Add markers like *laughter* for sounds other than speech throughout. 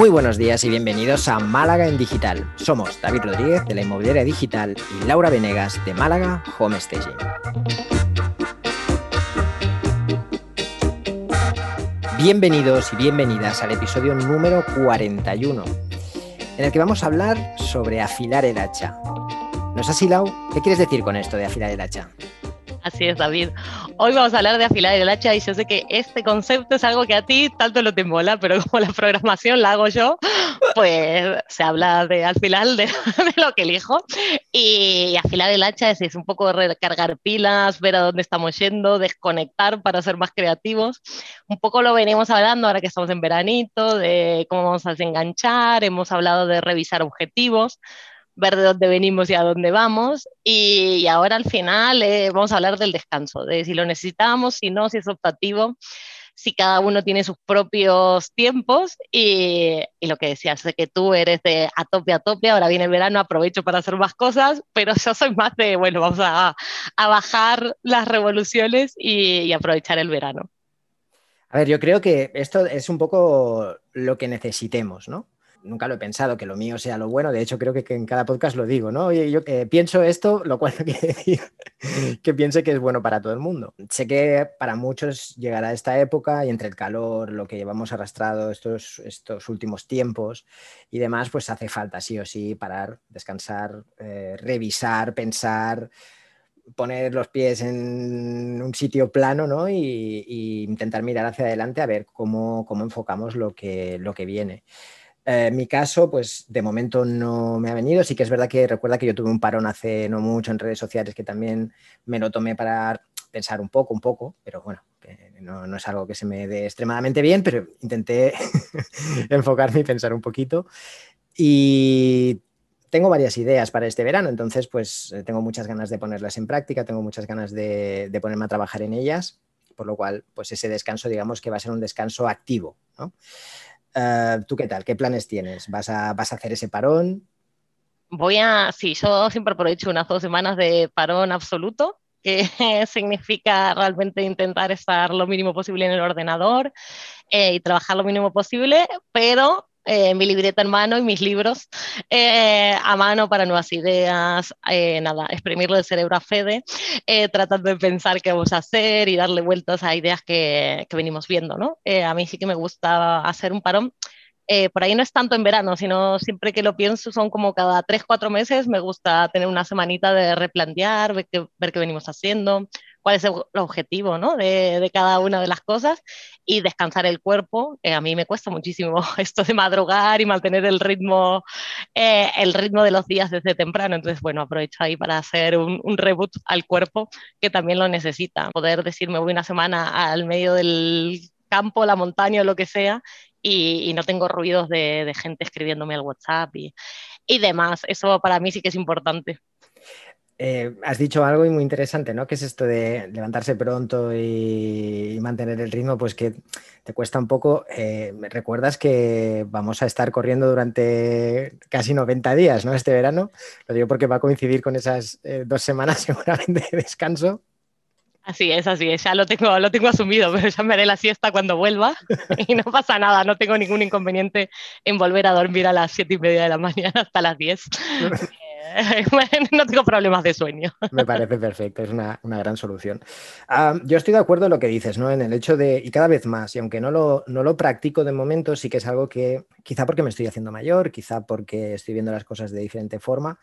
Muy buenos días y bienvenidos a Málaga en Digital. Somos David Rodríguez de la Inmobiliaria Digital y Laura Venegas de Málaga Home Staging. Bienvenidos y bienvenidas al episodio número 41, en el que vamos a hablar sobre afilar el hacha. ¿No es así, Lau? ¿Qué quieres decir con esto de afilar el hacha? Así es, David. Hoy vamos a hablar de afilar el hacha y yo sé que este concepto es algo que a ti tanto lo te mola, pero como la programación la hago yo, pues se habla de al final de, lo que elijo. Y afilar el hacha es, es, un poco recargar pilas, ver a dónde estamos yendo, desconectar para ser más creativos. Un poco lo venimos hablando ahora que estamos en veranito, de cómo vamos a desenganchar, hemos hablado de revisar objetivos ver de dónde venimos y a dónde vamos. Y, ahora al final eh, vamos a hablar del descanso, de si lo necesitamos, si no, si es optativo, si cada uno tiene sus propios tiempos y, lo que decías, de que tú eres de a tope a tope, ahora viene el verano, aprovecho para hacer más cosas, pero yo soy más de, bueno, vamos a, bajar las revoluciones y aprovechar el verano. A ver, yo creo que esto es un poco lo que necesitemos, ¿no? Nunca lo he pensado que lo mío sea lo bueno. De hecho, creo que, en cada podcast lo digo, ¿no? Yo eh, pienso esto, lo cual no quiere decir que piense que es bueno para todo el mundo. Sé que para muchos llegará esta época y entre el calor, lo que llevamos arrastrado estos, estos últimos tiempos y demás, pues hace falta sí o sí parar, descansar, eh, revisar, pensar poner los pies en un sitio plano ¿no? y, intentar mirar hacia adelante a ver cómo, cómo enfocamos lo que, lo que viene. Eh, mi caso, pues de momento no me ha venido. Sí que es verdad que recuerda que yo tuve un parón hace no mucho en redes sociales que también me lo tomé para pensar un poco, un poco, pero bueno, no, no es algo que se me dé extremadamente bien, pero intenté *laughs* enfocarme y pensar un poquito. Y tengo varias ideas para este verano, entonces pues eh, tengo muchas ganas de ponerlas en práctica, tengo muchas ganas de, de ponerme a trabajar en ellas, por lo cual pues ese descanso digamos que va a ser un descanso activo, ¿no? Eh, ¿Tú qué tal? ¿Qué planes tienes? ¿Vas a, ¿Vas a hacer ese parón? Voy a, sí, yo siempre aprovecho unas dos semanas de parón absoluto, que *laughs* significa realmente intentar estar lo mínimo posible en el ordenador eh, y trabajar lo mínimo posible, pero eh, mi libreta en mano y mis libros eh, a mano para nuevas ideas, eh, nada, exprimirlo del cerebro a Fede, tratando de pensar qué vamos a hacer y darle vueltas a ideas que, que venimos viendo, ¿no? a mí sí que me gusta hacer un parón. por ahí no es tanto en verano, sino siempre que lo pienso son como cada tres, cuatro meses me gusta tener una semanita de replantear, ver qué, ver qué venimos haciendo, cuál es el objetivo ¿no? de, de, cada una de las cosas y descansar el cuerpo. Eh, a mí me cuesta muchísimo *laughs* esto de madrugar y mantener el ritmo, eh, el ritmo de los días desde temprano. Entonces, bueno, aprovecho ahí para hacer un, un, reboot al cuerpo que también lo necesita. Poder decirme voy una semana al medio del campo, la montaña o lo que sea y, y no tengo ruidos de, de, gente escribiéndome al WhatsApp y, y demás. Eso para mí sí que es importante. Eh, has dicho algo muy interesante, ¿no? Que es esto de levantarse pronto y, y mantener el ritmo, pues que te cuesta un poco. Eh, ¿Recuerdas que vamos a estar corriendo durante casi 90 días, ¿no? Este verano. Lo digo porque va a coincidir con esas eh, dos semanas *laughs* seguramente de descanso. Así es, así es, ya lo tengo, lo tengo asumido, pero ya me haré la siesta cuando vuelva *laughs* y no pasa nada, no tengo ningún inconveniente en volver a dormir a las siete y media de la mañana hasta las 10. *laughs* *laughs* no tengo problemas de sueño. Me parece perfecto, es una, una gran solución. Yo estoy de acuerdo en lo que dices, ¿no? En el hecho de, y cada vez más, y aunque no lo, no lo practico de momento, sí que es algo que, quizá porque me estoy haciendo mayor, quizá porque estoy viendo las cosas de diferente forma,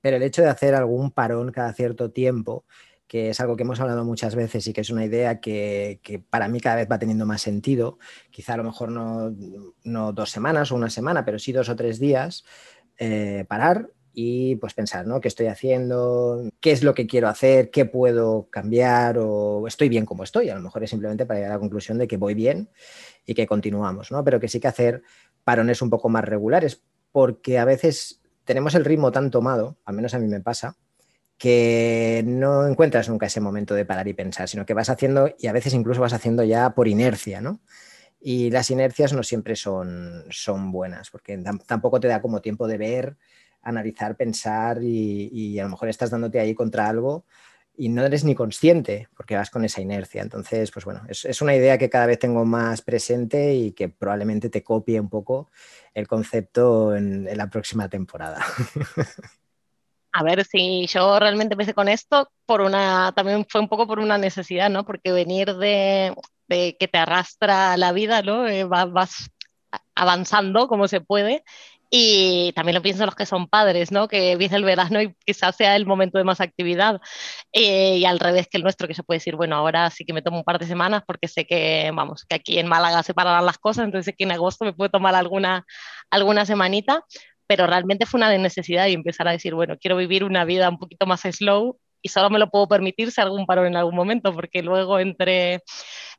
pero el hecho de hacer algún parón cada cierto tiempo, que es algo que hemos hablado muchas veces y que es una idea que, que, para mí cada vez va teniendo más sentido, quizá a lo mejor no, no dos semanas o una semana, pero sí dos o tres días, eh, parar y pues pensar, ¿no? ¿Qué estoy haciendo? ¿Qué es lo que quiero hacer? ¿Qué puedo cambiar? ¿O estoy bien como estoy? A lo mejor es simplemente para llegar a la conclusión de que voy bien y que continuamos, ¿no? Pero que sí que hacer parones un poco más regulares, porque a veces tenemos el ritmo tan tomado, al menos a mí me pasa, que no encuentras nunca ese momento de parar y pensar, sino que vas haciendo y a veces incluso vas haciendo ya por inercia, ¿no? Y las inercias no siempre son, son buenas, porque tampoco te da como tiempo de ver analizar, pensar y, a lo mejor estás dándote ahí contra algo y no eres ni consciente porque vas con esa inercia. Entonces, pues bueno, es, una idea que cada vez tengo más presente y que probablemente te copie un poco el concepto en, la próxima temporada. *laughs* A ver, si yo realmente empecé con esto por una, también fue un poco por una necesidad, ¿no? Porque venir de, que te arrastra la vida, ¿no? Eh, vas avanzando como se puede y también lo pienso los que son padres, ¿no? Que viene el verano y quizás sea el momento de más actividad. Eh, y al revés que el nuestro, que se puede decir, bueno, ahora sí que me tomo un par de semanas porque sé que, vamos, que aquí en Málaga se pararán las cosas, entonces sé que en agosto me puedo tomar alguna, alguna semanita. Pero realmente fue una necesidad y empezar a decir, bueno, quiero vivir una vida un poquito más slow y solo me lo puedo permitir si algún parón en algún momento, porque luego entre,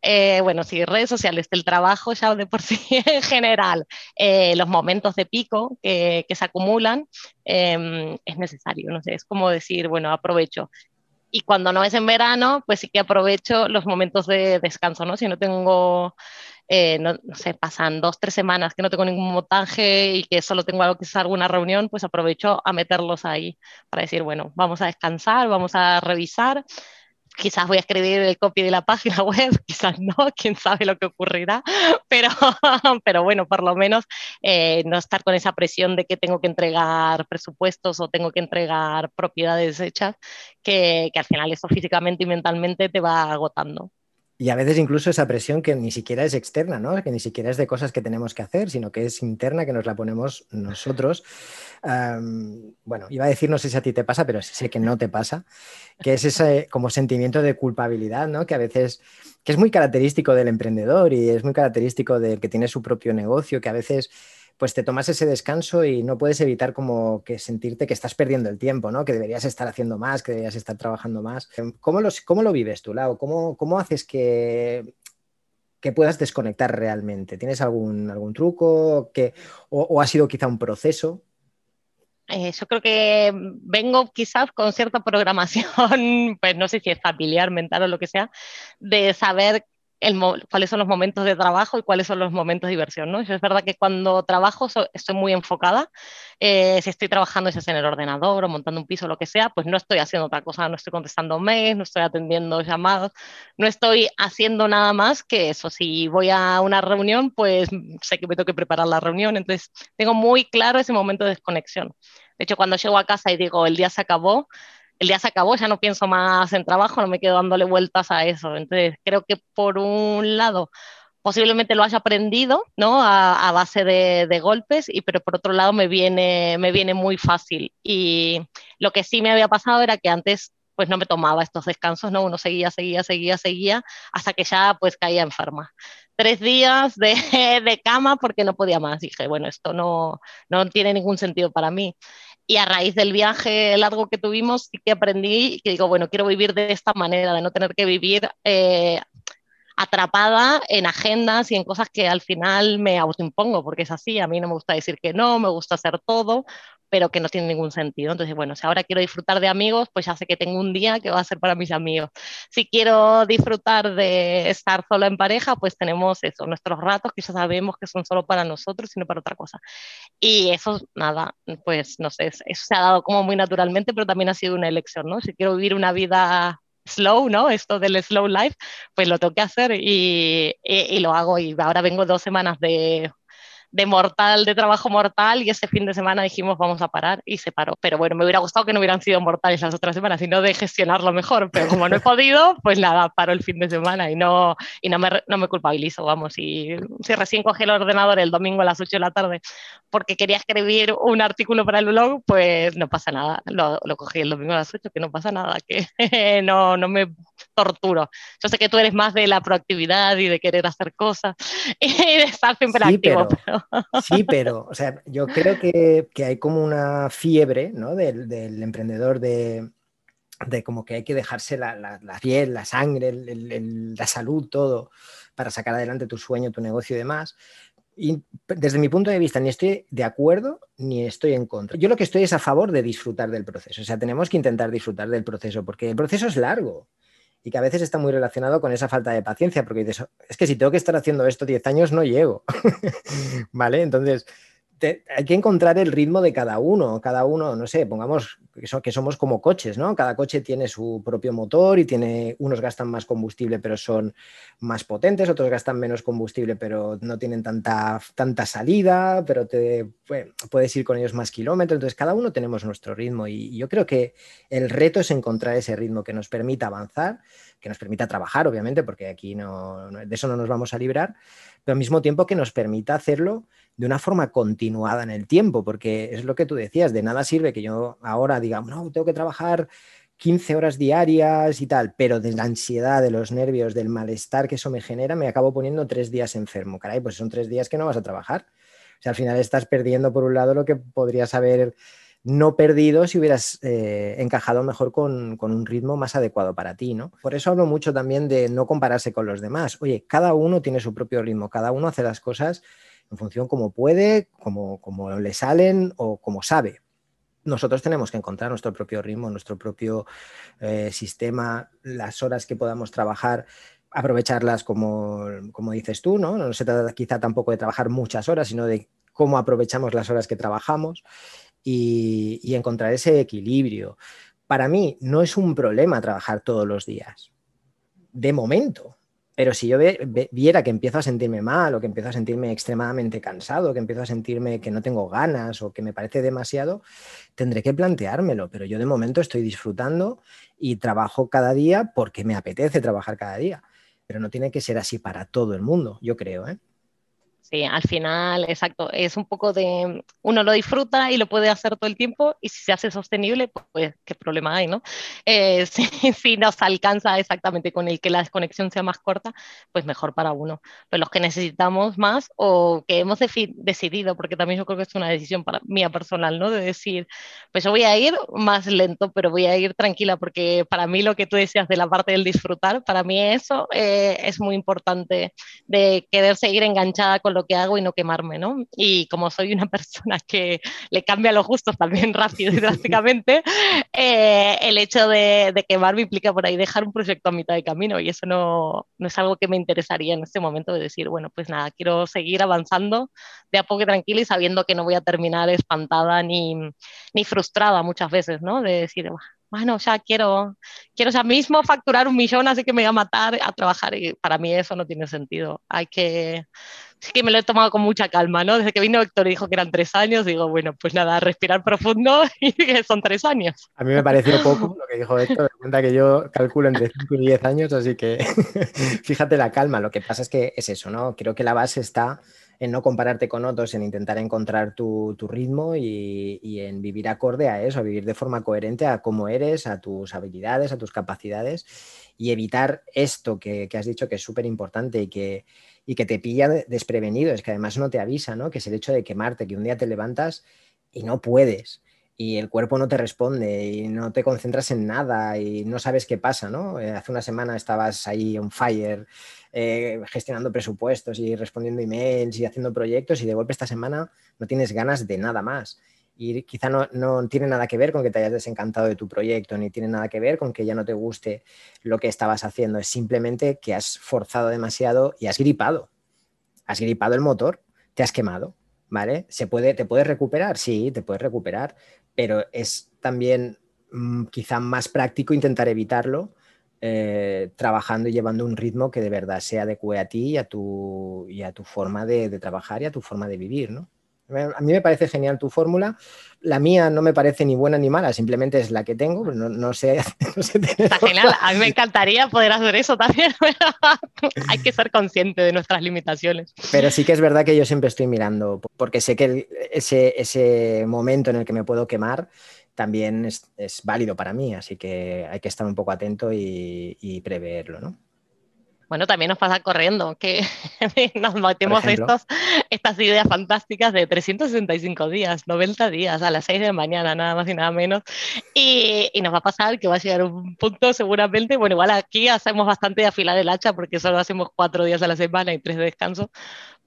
eh, bueno, si redes sociales, el trabajo ya de por sí *laughs* en general, eh, los momentos de pico que, que se acumulan, em, es necesario, no sé, es como decir, bueno, aprovecho. Y cuando no es en verano, pues sí que aprovecho los momentos de descanso, ¿no? Si no tengo eh, no, sé, pasan dos, tres semanas que no tengo ningún montaje y que solo tengo algo que alguna reunión, pues aprovecho a meterlos ahí para decir, bueno, vamos a descansar, vamos a revisar. Quizás voy a escribir el copy de la página *laughs* web, quizás no, quién sabe lo que ocurrirá, *laughs* pero, *laughs* pero bueno, por lo menos eh, no estar con esa presión de que tengo que entregar presupuestos o tengo que entregar propiedades hechas, que, que al final eso físicamente y mentalmente te va agotando. Y a veces incluso esa presión que ni siquiera es externa, ¿no? que ni siquiera es de cosas que tenemos que hacer, sino que es interna, que nos la ponemos nosotros. bueno, iba a decir, no sé si a ti te pasa, pero sé que no te pasa, que es ese como sentimiento de culpabilidad, ¿no? que a veces, que es muy característico del emprendedor y es muy característico del que tiene su propio negocio, que a veces pues te tomas ese descanso y no puedes evitar como que sentirte que estás perdiendo el tiempo, ¿no? Que deberías estar haciendo más, que deberías estar trabajando más. ¿Cómo, cómo lo vives tú, Lau? ¿Cómo, cómo haces que, que puedas desconectar realmente? ¿Tienes algún, algún truco que, o, ha sido quizá un proceso? Eh, yo creo que vengo quizás con cierta programación, *laughs* pues no sé si es familiar, mental o lo que sea, de saber cuáles son los momentos de trabajo y cuáles son los momentos de diversión. ¿no? es verdad que cuando trabajo estoy muy enfocada. Eh, si estoy trabajando, sea en el ordenador o montando un piso lo que sea, pues no estoy haciendo otra cosa, no estoy contestando mails, no estoy atendiendo llamados, no estoy haciendo nada más que eso. Si voy a una reunión, pues sé que me tengo que preparar la reunión, entonces tengo muy claro ese momento de desconexión. De hecho, cuando llego a casa y digo, el día se acabó, el día se acabó, ya no pienso más en trabajo, no me quedo dándole vueltas a eso. Entonces, creo que por un lado, posiblemente lo haya aprendido, ¿no? A, base de, golpes, y, pero por otro lado me viene, me viene muy fácil. Y lo que sí me había pasado era que antes pues no me tomaba estos descansos, ¿no? Uno seguía, seguía, seguía, seguía, hasta que ya pues caía enferma. Tres días de, *laughs* de cama porque no podía más. Dije, bueno, esto no, no tiene ningún sentido para mí. Y a raíz del viaje largo que tuvimos, sí que aprendí que digo, bueno, quiero vivir de esta manera, de no tener que vivir eh, atrapada en agendas y en cosas que al final me autoimpongo, porque es así, a mí no me gusta decir que no, me gusta hacer todo, pero que no tiene ningún sentido. Entonces, bueno, si ahora quiero disfrutar de amigos, pues ya sé que tengo un día que va a ser para mis amigos. Si quiero disfrutar de estar sola en pareja, pues tenemos eso, nuestros ratos que ya sabemos que son solo para nosotros y no para otra cosa. Y eso, nada, pues no sé, eso se ha dado como muy naturalmente, pero también ha sido una elección, ¿no? Si quiero vivir una vida slow, ¿no? Esto del slow life, pues lo tengo que hacer y, y, y, lo hago. Y ahora vengo dos semanas de de mortal, de trabajo mortal, y ese fin de semana dijimos vamos a parar y se paró. Pero bueno, me hubiera gustado que no hubieran sido mortales las otras semanas, sino de gestionarlo mejor, pero como no he podido, pues nada, paro el fin de semana y no, y no, me, no me culpabilizo, vamos, y si recién cogí el ordenador el domingo a las 8 de la tarde porque quería escribir un artículo para el blog, pues no pasa nada, lo, lo cogí el domingo a las 8, que no pasa nada, que *laughs* no, no me torturo. Yo sé que tú eres más de la proactividad y de querer hacer cosas *laughs* y de estar siempre activo. Sí, pero o sea, yo creo que, que hay como una fiebre ¿no? del, emprendedor de, de, como que hay que dejarse la, piel, la sangre, la salud, todo para sacar adelante tu sueño, tu negocio y demás. Y desde mi punto de vista, ni estoy de acuerdo ni estoy en contra. Yo lo que estoy es a favor de disfrutar del proceso. O sea, tenemos que intentar disfrutar del proceso porque el proceso es largo y que a veces está muy relacionado con esa falta de paciencia, porque dices, es que si tengo que estar haciendo esto 10 años no llego, *laughs* ¿vale? Entonces, hay que encontrar el ritmo de cada uno. Cada uno, no sé, pongamos que, somos como coches, ¿no? Cada coche tiene su propio motor y tiene, unos gastan más combustible pero son más potentes, otros gastan menos combustible pero no tienen tanta, tanta salida, pero te, puedes ir con ellos más kilómetros. Entonces, cada uno tenemos nuestro ritmo y yo creo que el reto es encontrar ese ritmo que nos permita avanzar, que nos permita trabajar, obviamente, porque aquí no, de eso no nos vamos a librar, pero al mismo tiempo que nos permita hacerlo de una forma continuada en el tiempo, porque es lo que tú decías, de nada sirve que yo ahora diga, no, tengo que trabajar 15 horas diarias y tal, pero de la ansiedad, de los nervios, del malestar que eso me genera, me acabo poniendo tres días enfermo. Caray, pues son tres días que no vas a trabajar. O sea, al final estás perdiendo por un lado lo que podrías haber no perdido si hubieras eh, encajado mejor con, con, un ritmo más adecuado para ti, ¿no? Por eso hablo mucho también de no compararse con los demás. Oye, cada uno tiene su propio ritmo, cada uno hace las cosas en función como puede, como, como le salen o como sabe. Nosotros tenemos que encontrar nuestro propio ritmo, nuestro propio eh, sistema, las horas que podamos trabajar, aprovecharlas como, como dices tú, ¿no? No se trata quizá tampoco de trabajar muchas horas, sino de cómo aprovechamos las horas que trabajamos y, y, encontrar ese equilibrio. Para mí no es un problema trabajar todos los días, de momento. Pero si yo viera que empiezo a sentirme mal o que empiezo a sentirme extremadamente cansado, que empiezo a sentirme que no tengo ganas o que me parece demasiado, tendré que planteármelo. Pero yo de momento estoy disfrutando y trabajo cada día porque me apetece trabajar cada día. Pero no tiene que ser así para todo el mundo, yo creo. ¿eh? Sí, al final, exacto, es un poco de, uno lo disfruta y lo puede hacer todo el tiempo y si se hace sostenible, pues qué problema hay, ¿no? Eh, *laughs* si, nos alcanza exactamente con el que la desconexión sea más corta, pues mejor para uno. Pero los que necesitamos más o que hemos decidido, porque también yo creo que es una decisión para, mía personal, ¿no? De decir, pues yo voy a ir más lento, pero voy a ir tranquila, porque para mí lo que tú decías de la parte del disfrutar, para mí eso eh, es muy importante, de querer seguir enganchada con lo que hago y no quemarme, ¿no? Y como soy una *laughs* persona que le cambia los gustos también *laughs* rápido y drásticamente, eh, el hecho de, de, quemarme implica por ahí dejar un proyecto a mitad de camino y eso no, no es algo que me interesaría en este momento de decir, bueno, pues nada, quiero seguir avanzando de a poco tranquila y sabiendo que no voy a terminar espantada ni, ni frustrada muchas veces, ¿no? De decir, bueno, ya quiero, quiero ya mismo facturar un millón, así que me voy a matar a trabajar. Y para mí eso no tiene sentido. Hay que, sí que me lo he tomado con mucha calma, ¿no? Desde que vino Héctor y dijo que eran tres años, digo, bueno, pues nada, respirar profundo *laughs* y que son tres años. A mí me pareció poco lo que dijo Héctor, de cuenta que yo calculo entre 5 y 10 años, así que *laughs* fíjate la calma. Lo que pasa es que es eso, ¿no? Creo que la base está en no compararte con otros, en intentar encontrar tu, ritmo y, en vivir acorde a eso, a vivir de forma coherente a cómo eres, a tus habilidades, a tus capacidades y evitar esto que, has dicho que es súper importante y que, y que te pilla desprevenido, es que además no te avisa, ¿no? que es el hecho de quemarte, que un día te levantas y no puedes y el cuerpo no te responde y no te concentras en nada y no sabes qué pasa, ¿no? Eh, hace una semana estabas ahí on fire eh, gestionando presupuestos y respondiendo emails y haciendo proyectos y de golpe esta semana no tienes ganas de nada más. Y quizá no, no tiene nada que ver con que te hayas desencantado de tu proyecto, ni tiene nada que ver con que ya no te guste lo que estabas haciendo. Es simplemente que has forzado demasiado y has gripado. Has gripado el motor, te has quemado. ¿Vale? ¿Se puede, ¿Te puedes recuperar? Sí, te puedes recuperar, pero es también mm, quizá más práctico intentar evitarlo eh, trabajando y llevando un ritmo que de verdad se adecue a ti y a tu, y a tu forma de, trabajar y a tu forma de vivir, ¿no? A mí me parece genial tu fórmula. La mía no me parece ni buena ni mala, simplemente es la que tengo. No, no sé. *laughs* Está genial. A mí me encantaría poder hacer eso también. *laughs* Hay que ser consciente de nuestras limitaciones. Pero sí que es verdad que yo siempre estoy mirando, porque sé que ese, ese momento en el que me puedo quemar también es, válido para mí, así que hay que estar un poco atento y, preverlo, ¿no? Bueno, también nos pasa corriendo, que *laughs* nos metemos estos, estas ideas fantásticas de 365 días, 90 días, a las 6 de la mañana, nada más y nada menos. Y, y, nos va a pasar que va a llegar un punto seguramente, bueno, igual aquí hacemos bastante de afilar el hacha porque solo hacemos cuatro días a la semana y tres de descanso,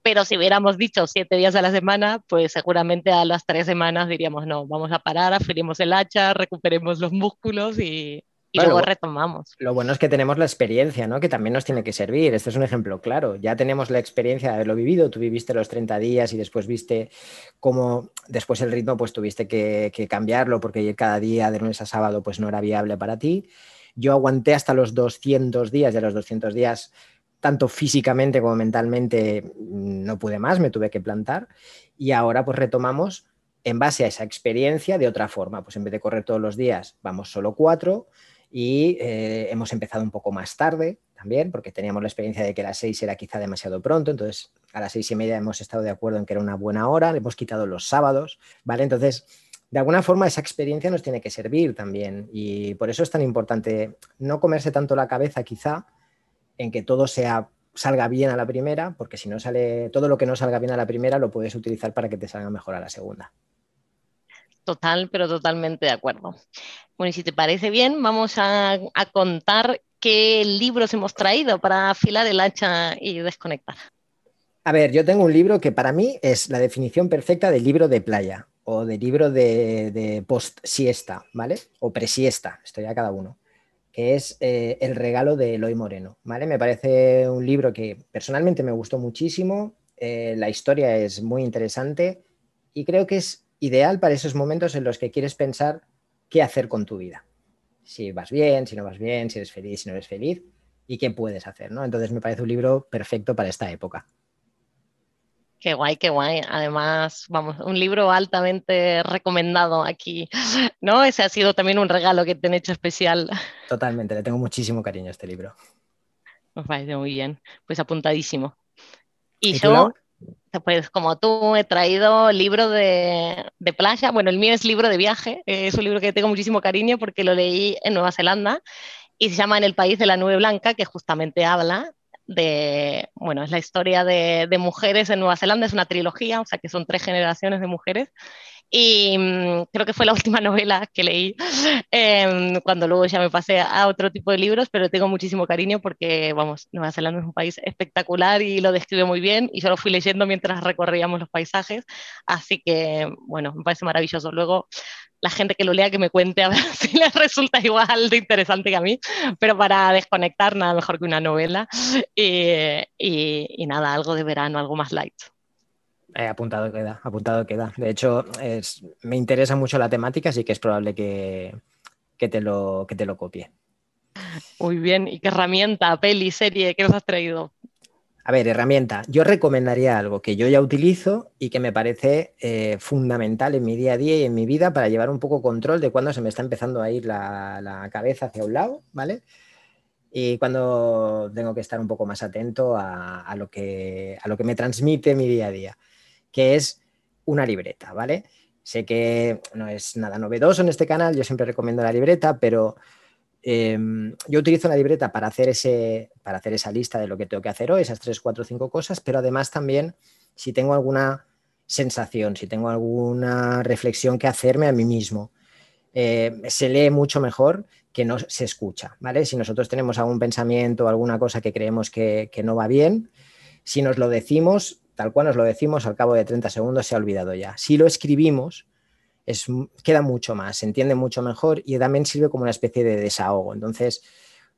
pero si hubiéramos dicho siete días a la semana, pues seguramente a las tres semanas diríamos, no, vamos a parar, afilemos el hacha, recuperemos los músculos y, y luego retomamos. Lo bueno es que tenemos la experiencia, ¿no? Que también nos tiene que servir. Este es un ejemplo claro. Ya tenemos la experiencia de haberlo vivido. Tú viviste los 30 días y después viste cómo después el ritmo pues tuviste que, que cambiarlo porque cada día de lunes a sábado pues no era viable para ti. Yo aguanté hasta los 200 días y a los 200 días tanto físicamente como mentalmente no pude más, me tuve que plantar y ahora pues retomamos en base a esa experiencia de otra forma. Pues en vez de correr todos los días, vamos solo cuatro y eh, hemos empezado un poco más tarde también, porque teníamos la experiencia de que las seis era quizá demasiado pronto, entonces a las seis y media hemos estado de acuerdo en que era una buena hora, le hemos quitado los sábados, ¿vale? Entonces, de alguna forma esa experiencia nos tiene que servir también y por eso es tan importante no comerse tanto la cabeza quizá en que todo sea salga bien a la primera, porque si no sale todo lo que no salga bien a la primera lo puedes utilizar para que te salga mejor a la segunda. Total, pero totalmente de acuerdo. Bueno, y si te parece bien, vamos a, contar qué libros hemos traído para afilar el hacha y desconectar. A ver, yo tengo un libro que para mí es la definición perfecta del libro de playa o de libro de, post-siesta, ¿vale? O pre-siesta, estoy a cada uno, que es eh, El regalo de Eloy Moreno, ¿vale? Me parece un libro que personalmente me gustó muchísimo, eh, la historia es muy interesante y creo que es ideal para esos momentos en los que quieres pensar qué hacer con tu vida. Si vas bien, si no vas bien, si eres feliz, si no eres feliz y qué puedes hacer, ¿no? Entonces me parece un libro perfecto para esta época. Qué guay, qué guay. Además, vamos, un libro altamente recomendado aquí, ¿no? Ese ha sido también un regalo que te han hecho especial. Totalmente, le tengo muchísimo cariño a este libro. Me parece muy bien, pues apuntadísimo. Y, yo, pues como tú he traído libro de, de, playa, bueno, el mío es libro de viaje, es un libro que tengo muchísimo cariño porque lo leí en Nueva Zelanda y se llama En el país de la nube blanca, que justamente habla de, bueno, es la historia de, de mujeres en Nueva Zelanda, es una trilogía, o sea que son tres generaciones de mujeres y mm, creo que fue la *laughs* última novela que leí, *laughs* em, cuando luego ya me pasé a otro tipo de libros, pero tengo muchísimo cariño porque, vamos, Nueva Zelanda es un país espectacular y lo describe muy bien y yo lo fui leyendo mientras recorríamos los paisajes, así que, bueno, me parece maravilloso. Luego, la gente que lo lea que me cuente a ver *laughs* si les resulta igual de interesante que a mí, pero para desconectar nada mejor que una novela y, y nada, algo de verano, algo más light. Eh, apuntado queda, apuntado queda. De hecho, me interesa mucho la temática, así que es probable que, te, lo, que te lo copie. Muy bien, ¿y qué herramienta, peli, serie, qué nos has traído? A ver, herramienta. Yo recomendaría algo que yo ya utilizo y que me parece eh, fundamental en mi día a día y en mi vida para llevar un poco control de cuando se me está empezando a ir la, cabeza hacia un lado, ¿vale? Y cuando tengo que estar un poco más atento a, lo que, a lo que me transmite mi día a día que es una libreta, ¿vale? Sé que no es nada novedoso en este canal, yo siempre recomiendo la libreta, pero em, yo utilizo la libreta para hacer, ese, para hacer esa lista de lo que tengo que hacer hoy, esas tres, cuatro, cinco cosas, pero además también si tengo alguna sensación, si tengo alguna reflexión que hacerme a mí mismo. Eh, se lee mucho mejor que no se escucha, ¿vale? Si nosotros tenemos algún pensamiento alguna cosa que creemos que, que no va bien, si nos lo decimos, tal cual nos lo decimos, al cabo de 30 segundos se ha olvidado ya. Si lo escribimos, es, queda mucho más, se entiende mucho mejor y también sirve como una especie de desahogo. Entonces,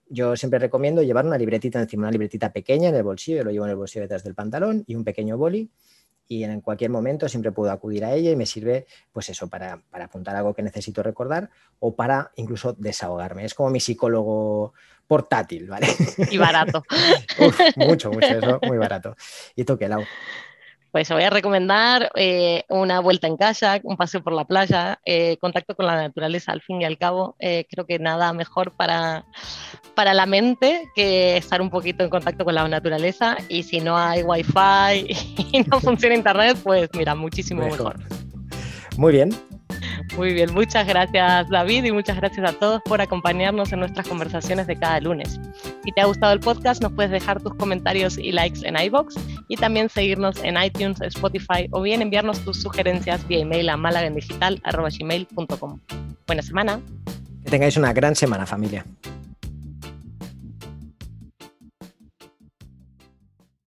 yo siempre recomiendo llevar una libretita encima, una libretita pequeña en el bolsillo, lo llevo en el bolsillo detrás del pantalón y un pequeño boli y en cualquier momento siempre puedo acudir a ella y me sirve pues eso para, para, apuntar algo que necesito recordar o para incluso desahogarme. Es como mi psicólogo portátil, ¿vale? Y barato. *laughs* mucho, mucho, eso, muy barato. ¿Y tú qué, Lau? Pues voy a recomendar eh, una vuelta en casa, un paseo por la playa, eh, contacto con la naturaleza al fin y al cabo. Eh, creo que nada mejor para, para la mente que estar un poquito en contacto con la naturaleza y si no hay wifi *laughs* y no funciona internet, pues mira, muchísimo mejor. Muy bien, muy bien, muchas gracias David y muchas gracias a todos por acompañarnos en nuestras conversaciones de cada lunes. Si te ha gustado el podcast, nos puedes dejar tus comentarios y likes en iBox y también seguirnos en iTunes, Spotify o bien enviarnos tus sugerencias vía email a malagendigital.com. Buena semana. Que tengáis una gran semana, familia.